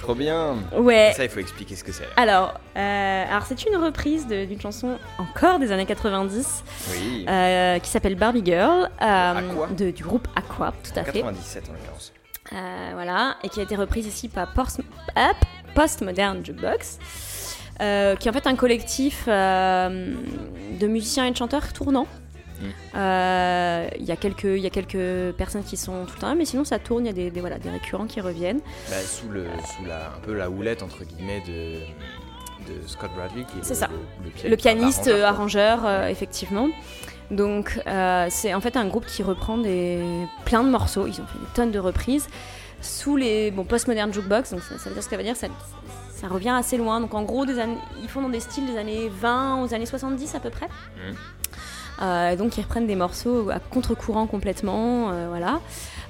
Speaker 2: Trop bien.
Speaker 3: Ouais.
Speaker 2: Ça, il faut expliquer ce que c'est.
Speaker 3: Alors, euh, alors c'est une reprise de- d'une chanson encore des années 90
Speaker 2: Oui.
Speaker 3: euh, qui s'appelle Barbie Girl euh,
Speaker 2: Aqua.
Speaker 3: de- du groupe Aqua, tout à fait.
Speaker 2: 97 en l'occurrence.
Speaker 3: Euh, voilà, et qui a été reprise ici par Post, hop, Postmodern Jukebox, euh, qui est en fait un collectif euh, de musiciens et de chanteurs tournants. Euh, Il y, a quelques- il y a quelques personnes qui sont tout le temps, mais sinon ça tourne, il y a des, des- voilà, des récurrents qui reviennent.
Speaker 2: Bah, sous le, sous la, un peu la houlette entre guillemets de, de Scott Bradley qui est, le,
Speaker 3: ça.
Speaker 2: le, pia-
Speaker 3: Le pianiste,
Speaker 2: arrangeur,
Speaker 3: euh, arrangeur, euh, effectivement. Donc euh, c'est en fait un groupe qui reprend des plein de morceaux. Ils ont fait des tonnes de reprises sous les bon postmodern jukebox. Donc ça, ça veut dire ce que ça veut dire. Ça, ça revient assez loin. Donc en gros, des années, ils font dans des styles des années 20 aux années 70 à peu près.
Speaker 2: Mhm.
Speaker 3: Euh, donc ils reprennent des morceaux à contre-courant complètement, euh, voilà.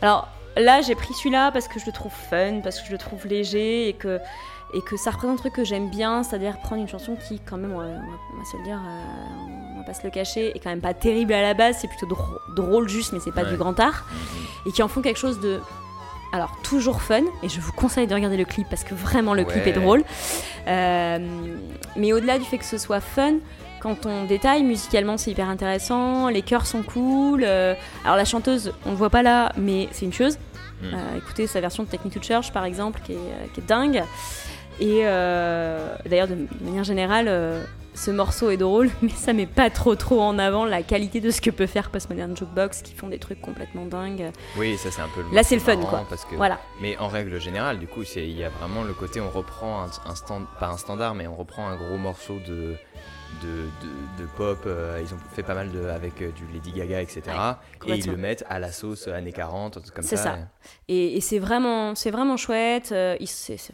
Speaker 3: Alors là j'ai pris celui-là parce que je le trouve fun, parce que je le trouve léger et que et que ça représente un truc que j'aime bien, c'est-à-dire prendre une chanson qui quand même, on va, on va se le dire, euh, on va pas se le cacher, est quand même pas terrible à la base, c'est plutôt drôle, drôle juste, mais c'est pas
Speaker 2: Ouais.
Speaker 3: du grand art, et qui en font quelque chose de alors toujours fun et je vous conseille de regarder le clip parce que vraiment le clip est drôle Euh, mais au-delà du fait que ce soit fun quand on détaille musicalement c'est hyper intéressant les chœurs sont cool euh, alors la chanteuse on le voit pas là mais c'est une chose
Speaker 2: Mm.
Speaker 3: Euh, écoutez sa version de Technique to Church par exemple qui est, euh, qui est dingue et euh, d'ailleurs de, manière générale ce morceau est drôle mais ça met pas trop trop en avant la qualité de ce que peut faire Postmodern Jukebox qui font des trucs complètement dingues
Speaker 2: Oui, ça c'est un peu le
Speaker 3: Là, c'est le fun, quoi.
Speaker 2: Parce que,
Speaker 3: Voilà.
Speaker 2: Mais en règle générale, du coup, il y a vraiment le côté on reprend un, un stand, pas un standard, mais on reprend un gros morceau de. De, de- de pop, euh, ils ont fait pas mal de, avec euh, du Lady Gaga, etc.
Speaker 3: Ouais,
Speaker 2: et ils le mettent à la sauce années 40, un truc comme
Speaker 3: C'est
Speaker 2: ça.
Speaker 3: ça. Et, et c'est vraiment, vraiment chouette. euh,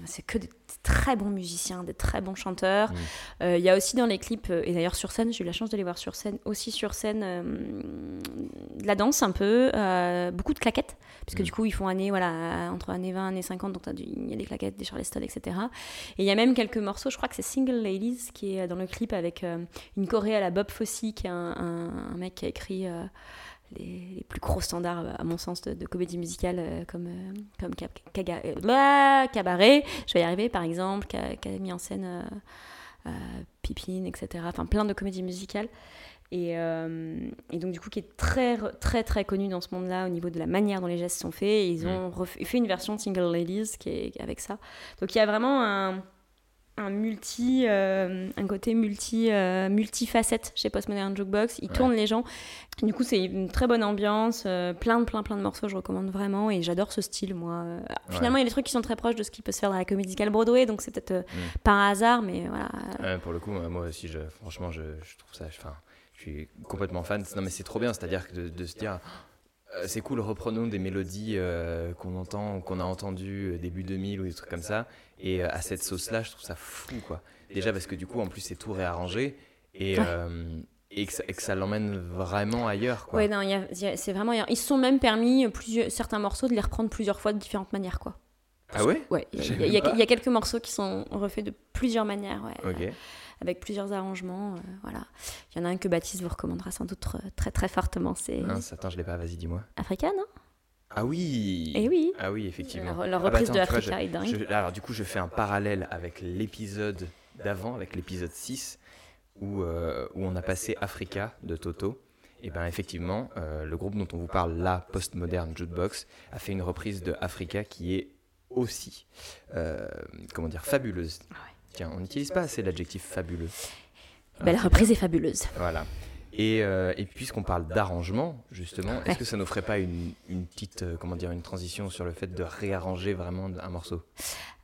Speaker 3: c'est que des très bons musiciens, des très bons chanteurs.
Speaker 2: Mm.
Speaker 3: Euh, Il y a aussi dans les clips, euh, et d'ailleurs sur scène, j'ai eu la chance de les voir sur scène, aussi sur scène, euh, de la danse un peu, euh, beaucoup de claquettes, puisque
Speaker 2: Mm.
Speaker 3: du coup ils font années, voilà, entre années 20 et années 50, donc il y a des claquettes, des charleston, etc. Et il y a même quelques morceaux, je crois que c'est Single Ladies qui est dans le clip avec une choré à la Bob Fosse, qui est un, un- un mec qui a écrit. Les, les plus gros standards, à mon sens, de, de comédie musicale, euh, comme, euh, comme Caga- euh, blah, Cabaret, je vais y arriver par exemple, qui a, qui a mis en scène Pipine, etc. Enfin, plein de comédies musicales. Et, et donc, du coup, qui est très, très, très connu dans ce monde-là au niveau de la manière dont les gestes sont faits. Et ils ont refait- fait une version de Single Ladies qui est avec ça. Donc, il y a vraiment un, un multi, euh, un côté multi, euh, multifacette chez Postmodern Jukebox. Ils
Speaker 2: Ouais.
Speaker 3: tournent les gens. Du coup, c'est une très bonne ambiance, euh, plein de plein plein de morceaux. Je recommande vraiment et j'adore ce style, moi. Euh, Finalement, il y a des trucs qui sont très proches de ce qui peut se faire dans la comédie Broadway, donc c'est peut-être
Speaker 2: Mm.
Speaker 3: par hasard, mais voilà.
Speaker 2: Ouais, pour le coup, moi aussi, je, franchement, je, je trouve ça. Enfin, je suis complètement fan. Non, mais c'est trop bien, c'est-à-dire que de, de se dire. C'est cool, reprenons des mélodies euh, qu'on entend, qu'on a entendues début 2000 ou des trucs comme ça. Et euh, à cette sauce-là, je trouve ça fou, quoi. Déjà parce que du coup, en plus, c'est tout réarrangé et,
Speaker 3: Ouais.
Speaker 2: euh, et que ça, l'emmène vraiment ailleurs, quoi.
Speaker 3: Ouais, non, il y a- il y a- c'est vraiment. Ils se sont même permis plusieurs, certains morceaux de les reprendre plusieurs fois de différentes manières, quoi.
Speaker 2: Ah ouais?
Speaker 3: Ouais, il y, a- y quelques morceaux qui sont refaits de plusieurs manières, ouais.
Speaker 2: Ok.
Speaker 3: Avec plusieurs arrangements, euh, voilà. Il y en a un que Baptiste vous recommandera sans doute très très fortement, c'est
Speaker 2: Mince, attends, je l'ai pas, vas-y, dis-moi.
Speaker 3: Africa, non?
Speaker 2: Ah oui
Speaker 3: Eh oui.
Speaker 2: Ah oui, effectivement.
Speaker 3: Leur
Speaker 2: Ah bah
Speaker 3: reprise de
Speaker 2: vois,
Speaker 3: Africa
Speaker 2: je-
Speaker 3: est dingue.
Speaker 2: je- alors du coup, je fais un parallèle avec l'épisode d'avant, avec l'épisode 6, où, euh, où on a passé Africa de Toto. Et bien effectivement, euh, le groupe dont on vous parle là, Postmodern Jukebox, a fait une reprise de Africa qui est aussi, euh, comment dire, fabuleuse. Tiens, on n'utilise pas assez l'adjectif fabuleux.
Speaker 3: La reprise est fabuleuse.
Speaker 2: Voilà. Et, euh, et puisqu'on parle d'arrangement, justement, est-ce que ça nous ferait pas une, une petite, euh, comment dire, une transition sur le fait de réarranger vraiment un morceau?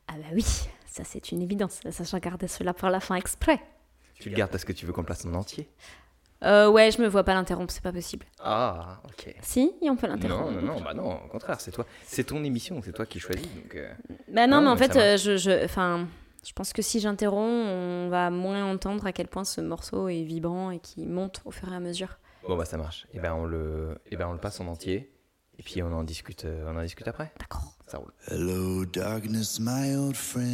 Speaker 3: Ah bah oui, ça c'est une évidence. Ça, j'en gardais cela pour la fin exprès.
Speaker 2: Tu le gardes parce que tu veux qu'on place en entier?
Speaker 3: Euh, ouais, je me vois pas l'interrompre, c'est pas possible.
Speaker 2: Ah, ok.
Speaker 3: Si, on peut
Speaker 2: Non,
Speaker 3: l'interrompre.
Speaker 2: non, non, bah non, au contraire, c'est toi. C'est ton émission, c'est toi qui choisis. Donc, euh,
Speaker 3: Bah non, mais en fait, euh, je, enfin, je pense que si j'interromps, on va moins entendre à quel point ce morceau est vibrant et qui monte au fur et à mesure.
Speaker 2: Bon, bah ça marche. Et ben on le, et ben on le passe en entier. Et puis on en discute, euh, on en discute après.
Speaker 3: D'accord.
Speaker 2: Ça roule.
Speaker 8: Hello, darkness, my old friend.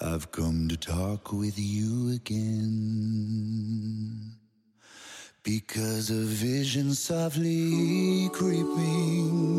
Speaker 8: I've come to talk with you again. Because a vision softly creeping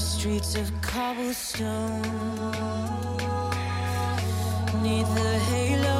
Speaker 7: Streets of cobblestone. Neath the halo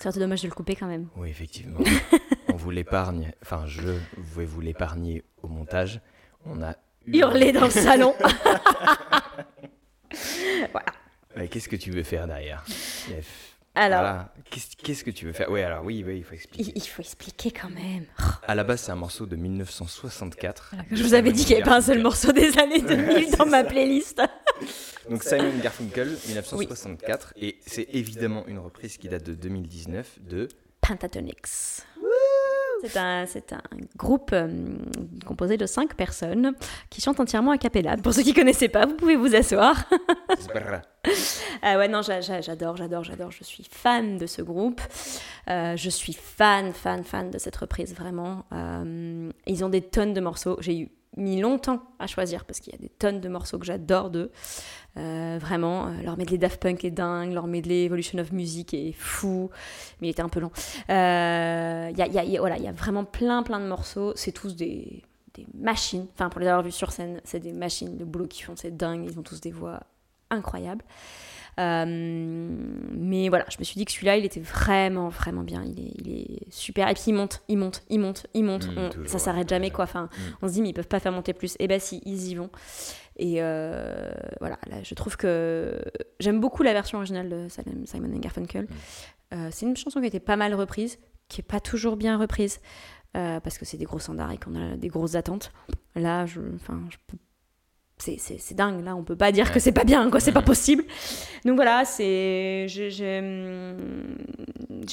Speaker 3: C'est un peu dommage de le couper quand même.
Speaker 2: Oui, effectivement. On vous l'épargne, enfin, je vais vous l'épargner au montage. On a
Speaker 3: Hurler dans le salon.
Speaker 2: Ouais, Qu'est-ce que tu veux faire derrière
Speaker 3: Alors-
Speaker 2: Voilà. Qu'est-ce qu'est-ce que tu veux faire? Oui, alors oui, oui, il faut expliquer.
Speaker 3: Il, il faut expliquer quand même.
Speaker 2: À la base, c'est un morceau de 1964.
Speaker 3: Je vous avais dit qu'il n'y avait pas un seul morceau des années 2000 dans ma playlist.
Speaker 2: Donc Simon Garfunkel, 1964, et c'est évidemment une reprise qui date de 2019 de
Speaker 3: Pentatonix. C'est un, c'est un groupe euh, composé de cinq personnes qui chantent entièrement a cappella. Pour ceux qui ne connaissaient pas, vous pouvez vous asseoir. Ah ouais, non, j'a- j'a- j'adore, j'adore, j'adore. Je suis fan de ce groupe. Euh, je suis fan, fan, fan de cette reprise, vraiment. Euh, ils ont des tonnes de morceaux. J'ai eu mis longtemps à choisir parce qu'il y a des tonnes de morceaux que j'adore d'eux. Euh, vraiment, euh, leur medley Daft Punk est dingue, leur medley Evolution of Music est fou, mais il était un peu long. Euh, Il y, a, y a- y a- voilà, il y a vraiment plein, plein de morceaux. C'est tous des, des machines. Enfin, pour les avoir vus sur scène, c'est des machines. Le boulot qu'ils font, c'est dingue. Ils ont tous des voix incroyables. Euh, mais voilà, je me suis dit que celui-là, il était vraiment, vraiment bien. Il est, il est super. Et puis il monte, il monte, il monte, il monte.
Speaker 2: Mm,
Speaker 3: On-
Speaker 2: toujours,
Speaker 3: ça s'arrête jamais, quoi. Enfin,
Speaker 2: Mm.
Speaker 3: on se dit, mais ils peuvent pas faire monter plus. Et ben si, ils y vont. Et euh, voilà, là, je trouve que j'aime beaucoup la version originale de Simon Garfunkel. Euh, c'est une chanson qui a été pas mal reprise, qui est pas toujours bien reprise, euh, parce que c'est des gros standards et qu'on a des grosses attentes. Là, je, enfin, je peux- c'est, c'est, c'est dingue. Là, on peut pas dire que c'est pas bien, quoi. C'est pas possible. Donc voilà, c'est, j'ai, j'ai,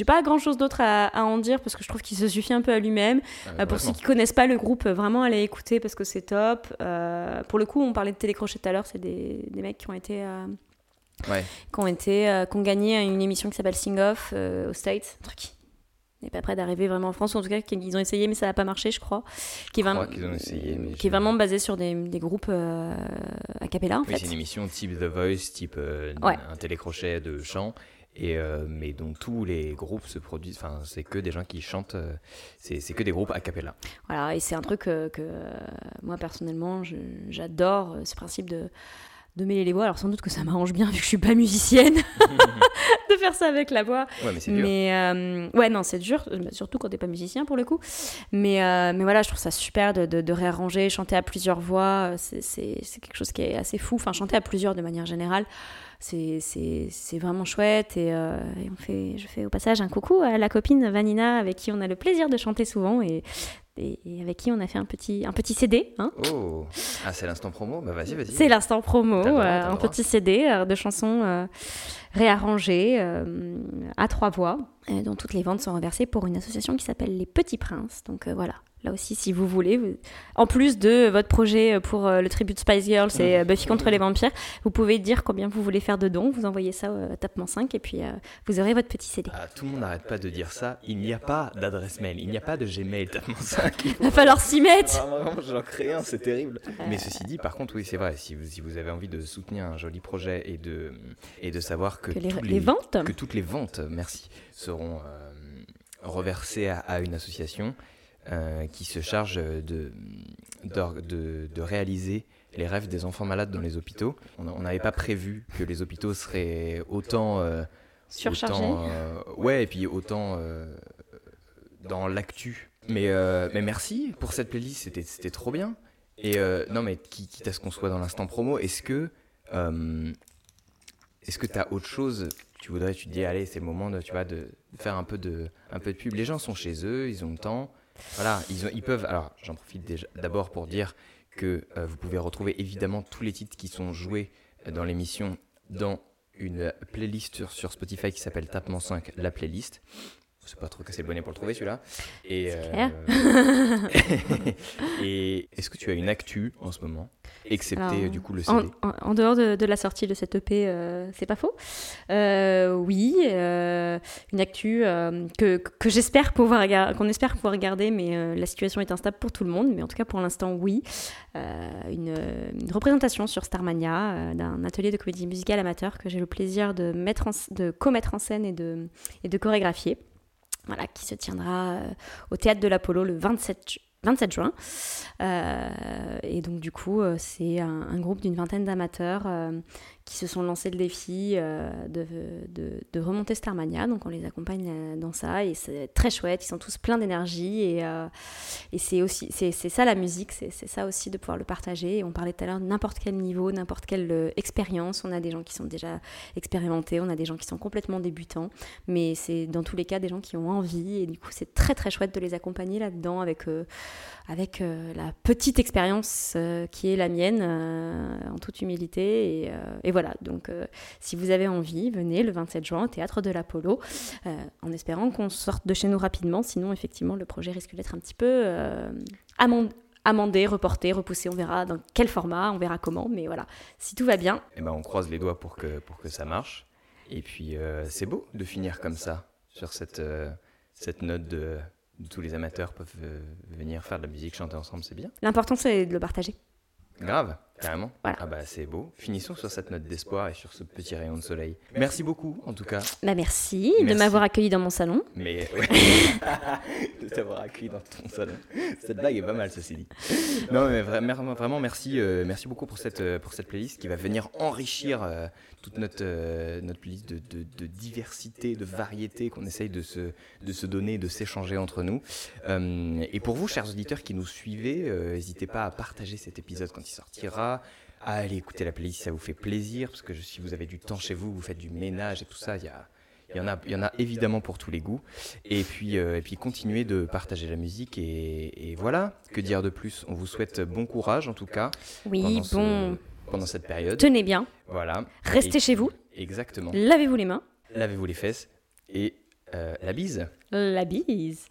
Speaker 3: pas grand chose d'autre à, à en dire parce que je trouve qu'il se suffit un peu à lui-même.
Speaker 2: Ah,
Speaker 3: Euh, pour ceux qui connaissent pas le groupe, euh, vraiment allez écouter parce que c'est top. Euh, pour le coup, on parlait de télécrochet tout à l'heure, c'est des, des mecs qui ont été, euh,
Speaker 2: Ouais.
Speaker 3: qui ont été, qui ont gagné une émission qui s'appelle Sing Off aux States, un truc n'est pas près d'arriver vraiment en France. En tout cas, qu'ils ont essayé, mais ça n'a pas marché, je crois. Qui est
Speaker 2: Je crois
Speaker 3: vraiment,
Speaker 2: qu'ils ont essayé, mais
Speaker 3: qui est vraiment basé sur des, des groupes euh, a cappella, en
Speaker 2: Oui,
Speaker 3: fait.
Speaker 2: c'est une émission type The Voice, type euh,
Speaker 3: Ouais.
Speaker 2: un télécrochet de chant. Et euh, mais donc tous les groupes se produisent, enfin c'est que des gens qui chantent, euh, c'est que des groupes a cappella.
Speaker 3: Voilà, et c'est un truc euh, que moi personnellement j'adore ce principe de, de mêler les voix. Alors sans doute que ça m'arrange bien vu que je suis pas musicienne de faire ça avec la voix.
Speaker 2: Ouais, mais c'est dur.
Speaker 3: Mais euh, ouais, non, c'est dur, euh, surtout quand t'es pas musicien pour le coup. Mais, euh, mais voilà, je trouve ça super de, de, de réarranger, chanter à plusieurs voix. C'est quelque chose qui est assez fou. Enfin, chanter à plusieurs de manière générale, c'est vraiment chouette. Et, euh, et on fait, je fais au passage un coucou à la copine Vanina avec qui on a le plaisir de chanter souvent et, et, et avec qui on a fait un petit, un petit CD. Hein.
Speaker 2: Oh, ah c'est l'instant promo, bah vas-y vas-y.
Speaker 3: C'est l'instant promo,
Speaker 2: droit,
Speaker 3: euh, un
Speaker 2: droit.
Speaker 3: petit CD euh, de chansons euh, réarrangées à trois voix, dont toutes les ventes sont reversées pour une association qui s'appelle Les Petits Princes. Donc voilà, là aussi, si vous voulez, vous- en plus de votre projet pour euh, le tribut Spice Girls et euh, Buffy contre les vampires, vous pouvez dire combien vous voulez faire de dons, vous envoyez ça euh, à tapement 5 et puis euh, vous aurez votre petit CD.
Speaker 2: Ah, tout le monde n'arrête pas de dire ça. Il n'y a pas d'adresse mail, il n'y a pas de Gmail tapement 5.
Speaker 3: Il va falloir s'y mettre.
Speaker 2: Ah, vraiment, j'en crée un, c'est terrible. Mais ceci dit, par contre, oui, c'est vrai, si vous, si vous avez envie de soutenir un joli projet et de, et de savoir que,
Speaker 3: Que les- ventes
Speaker 2: que toutes les ventes, merci, seront euh, reversées à, à une association euh, qui se charge de, d'or- de, de réaliser les rêves des enfants malades dans les hôpitaux. On n'avait pas prévu que les hôpitaux seraient autant... euh,
Speaker 3: Surchargés.
Speaker 2: autant, euh, ouais, et puis autant euh, dans l'actu. Mais, euh, mais merci pour cette playlist, c'était, c'était trop bien. Et euh, non, mais qui- quitte à ce qu'on soit dans l'instant promo, est-ce que euh, est-ce que tu as autre chose? Tu voudrais, tu te dis, allez, c'est le moment de, tu vois, de faire un peu de, un peu de pub. Les gens sont chez eux, ils ont le temps. Voilà, ils, peuvent. Alors, j'en profite déjà d'abord pour dire que euh, vous pouvez retrouver évidemment tous les titres qui sont joués dans l'émission dans une playlist sur Spotify qui s'appelle Tapement 5, la playlist. Je sais pas trop casser le bonnet pour le trouver celui-là. Et,
Speaker 3: clair.
Speaker 2: et est-ce que tu as une actu en ce moment Excepté
Speaker 3: Alors,
Speaker 2: euh, du coup le CD.
Speaker 3: en- en dehors de, de la sortie de cette EP, euh, c'est pas faux. Euh, oui, euh, une actu euh, que, que j'espère pouvoir qu'on espère pouvoir regarder, mais euh, la situation est instable pour tout le monde. Mais en tout cas, pour l'instant, oui. Euh, une, une représentation sur Starmania euh, d'un atelier de comédie musicale amateur que j'ai le plaisir de mettre en de co-mettre en scène et de, et de chorégraphier. Voilà, qui se tiendra euh, au théâtre de l'Apollo le 27, ju- 27 juin. Euh, et donc, du coup, euh, c'est un, groupe d'une vingtaine d'amateurs qui se sont lancés le défi euh, de, de- remonter Starmania. Donc, on les accompagne euh, dans ça et c'est très chouette. Ils sont tous pleins d'énergie et, euh, et c'est aussi c'est ça la musique, c'est ça aussi de pouvoir le partager. On parlait tout à l'heure de n'importe quel niveau, n'importe quelle expérience. On a des gens qui sont déjà expérimentés, on a des gens qui sont complètement débutants, mais c'est dans tous les cas des gens qui ont envie et du coup c'est très très chouette de les accompagner là-dedans avec avec la petite expérience qui est la mienne en toute humilité et, et voilà donc euh, si vous avez envie venez le 27 juin au théâtre de l'Apollo euh, en espérant qu'on sorte de chez nous rapidement. Sinon effectivement le projet risque d'être un petit peu euh, amend- amendé, reporté, repoussé. On verra dans quel format, on verra comment mais voilà. Si tout va bien.
Speaker 2: Eh ben, on croise les doigts pour que, pour que ça marche. Et puis, euh, c'est beau de finir comme ça, sur cette, euh, cette note de, de tous les amateurs peuvent euh, venir faire de la musique, chanter ensemble, c'est bien.
Speaker 3: l'important c'est de le partager
Speaker 2: Grave, carrément.
Speaker 3: Voilà.
Speaker 2: Ah bah c'est beau. Finissons sur cette note d'espoir et sur ce petit rayon de soleil. Merci beaucoup, en tout cas.
Speaker 3: bah merci, de m'avoir accueilli dans mon salon
Speaker 2: Mais de t'avoir accueilli dans ton salon. Cette blague est pas mal, ceci dit. Non, mais vra- mer- vraiment, merci, euh, merci beaucoup pour cette, euh, pour cette playlist qui va venir enrichir euh, toute notre, euh, notre playlist de, de- de diversité, de variété qu'on essaye de se, de se donner, de s'échanger entre nous. Euh, et pour vous, chers auditeurs qui nous suivez, euh, n'hésitez pas à partager cet épisode quand il sortira. À aller écouter la playlist, si ça vous fait plaisir, parce que je- si vous avez du temps chez vous, vous faites du ménage et tout ça, il y a, il y, en a, il y en a évidemment pour tous les goûts. Et puis, euh, et puis continuez de partager la musique. Et, et voilà, que dire de plus? On vous souhaite bon courage en tout cas.
Speaker 3: Oui,
Speaker 2: ce-
Speaker 3: bon.
Speaker 2: Pendant cette période.
Speaker 3: tenez bien
Speaker 2: Voilà.
Speaker 3: Restez
Speaker 2: Et-
Speaker 3: chez vous.
Speaker 2: Exactement.
Speaker 3: lavez-vous les mains
Speaker 2: Lavez-vous les fesses. Et euh, la bise.
Speaker 3: la bise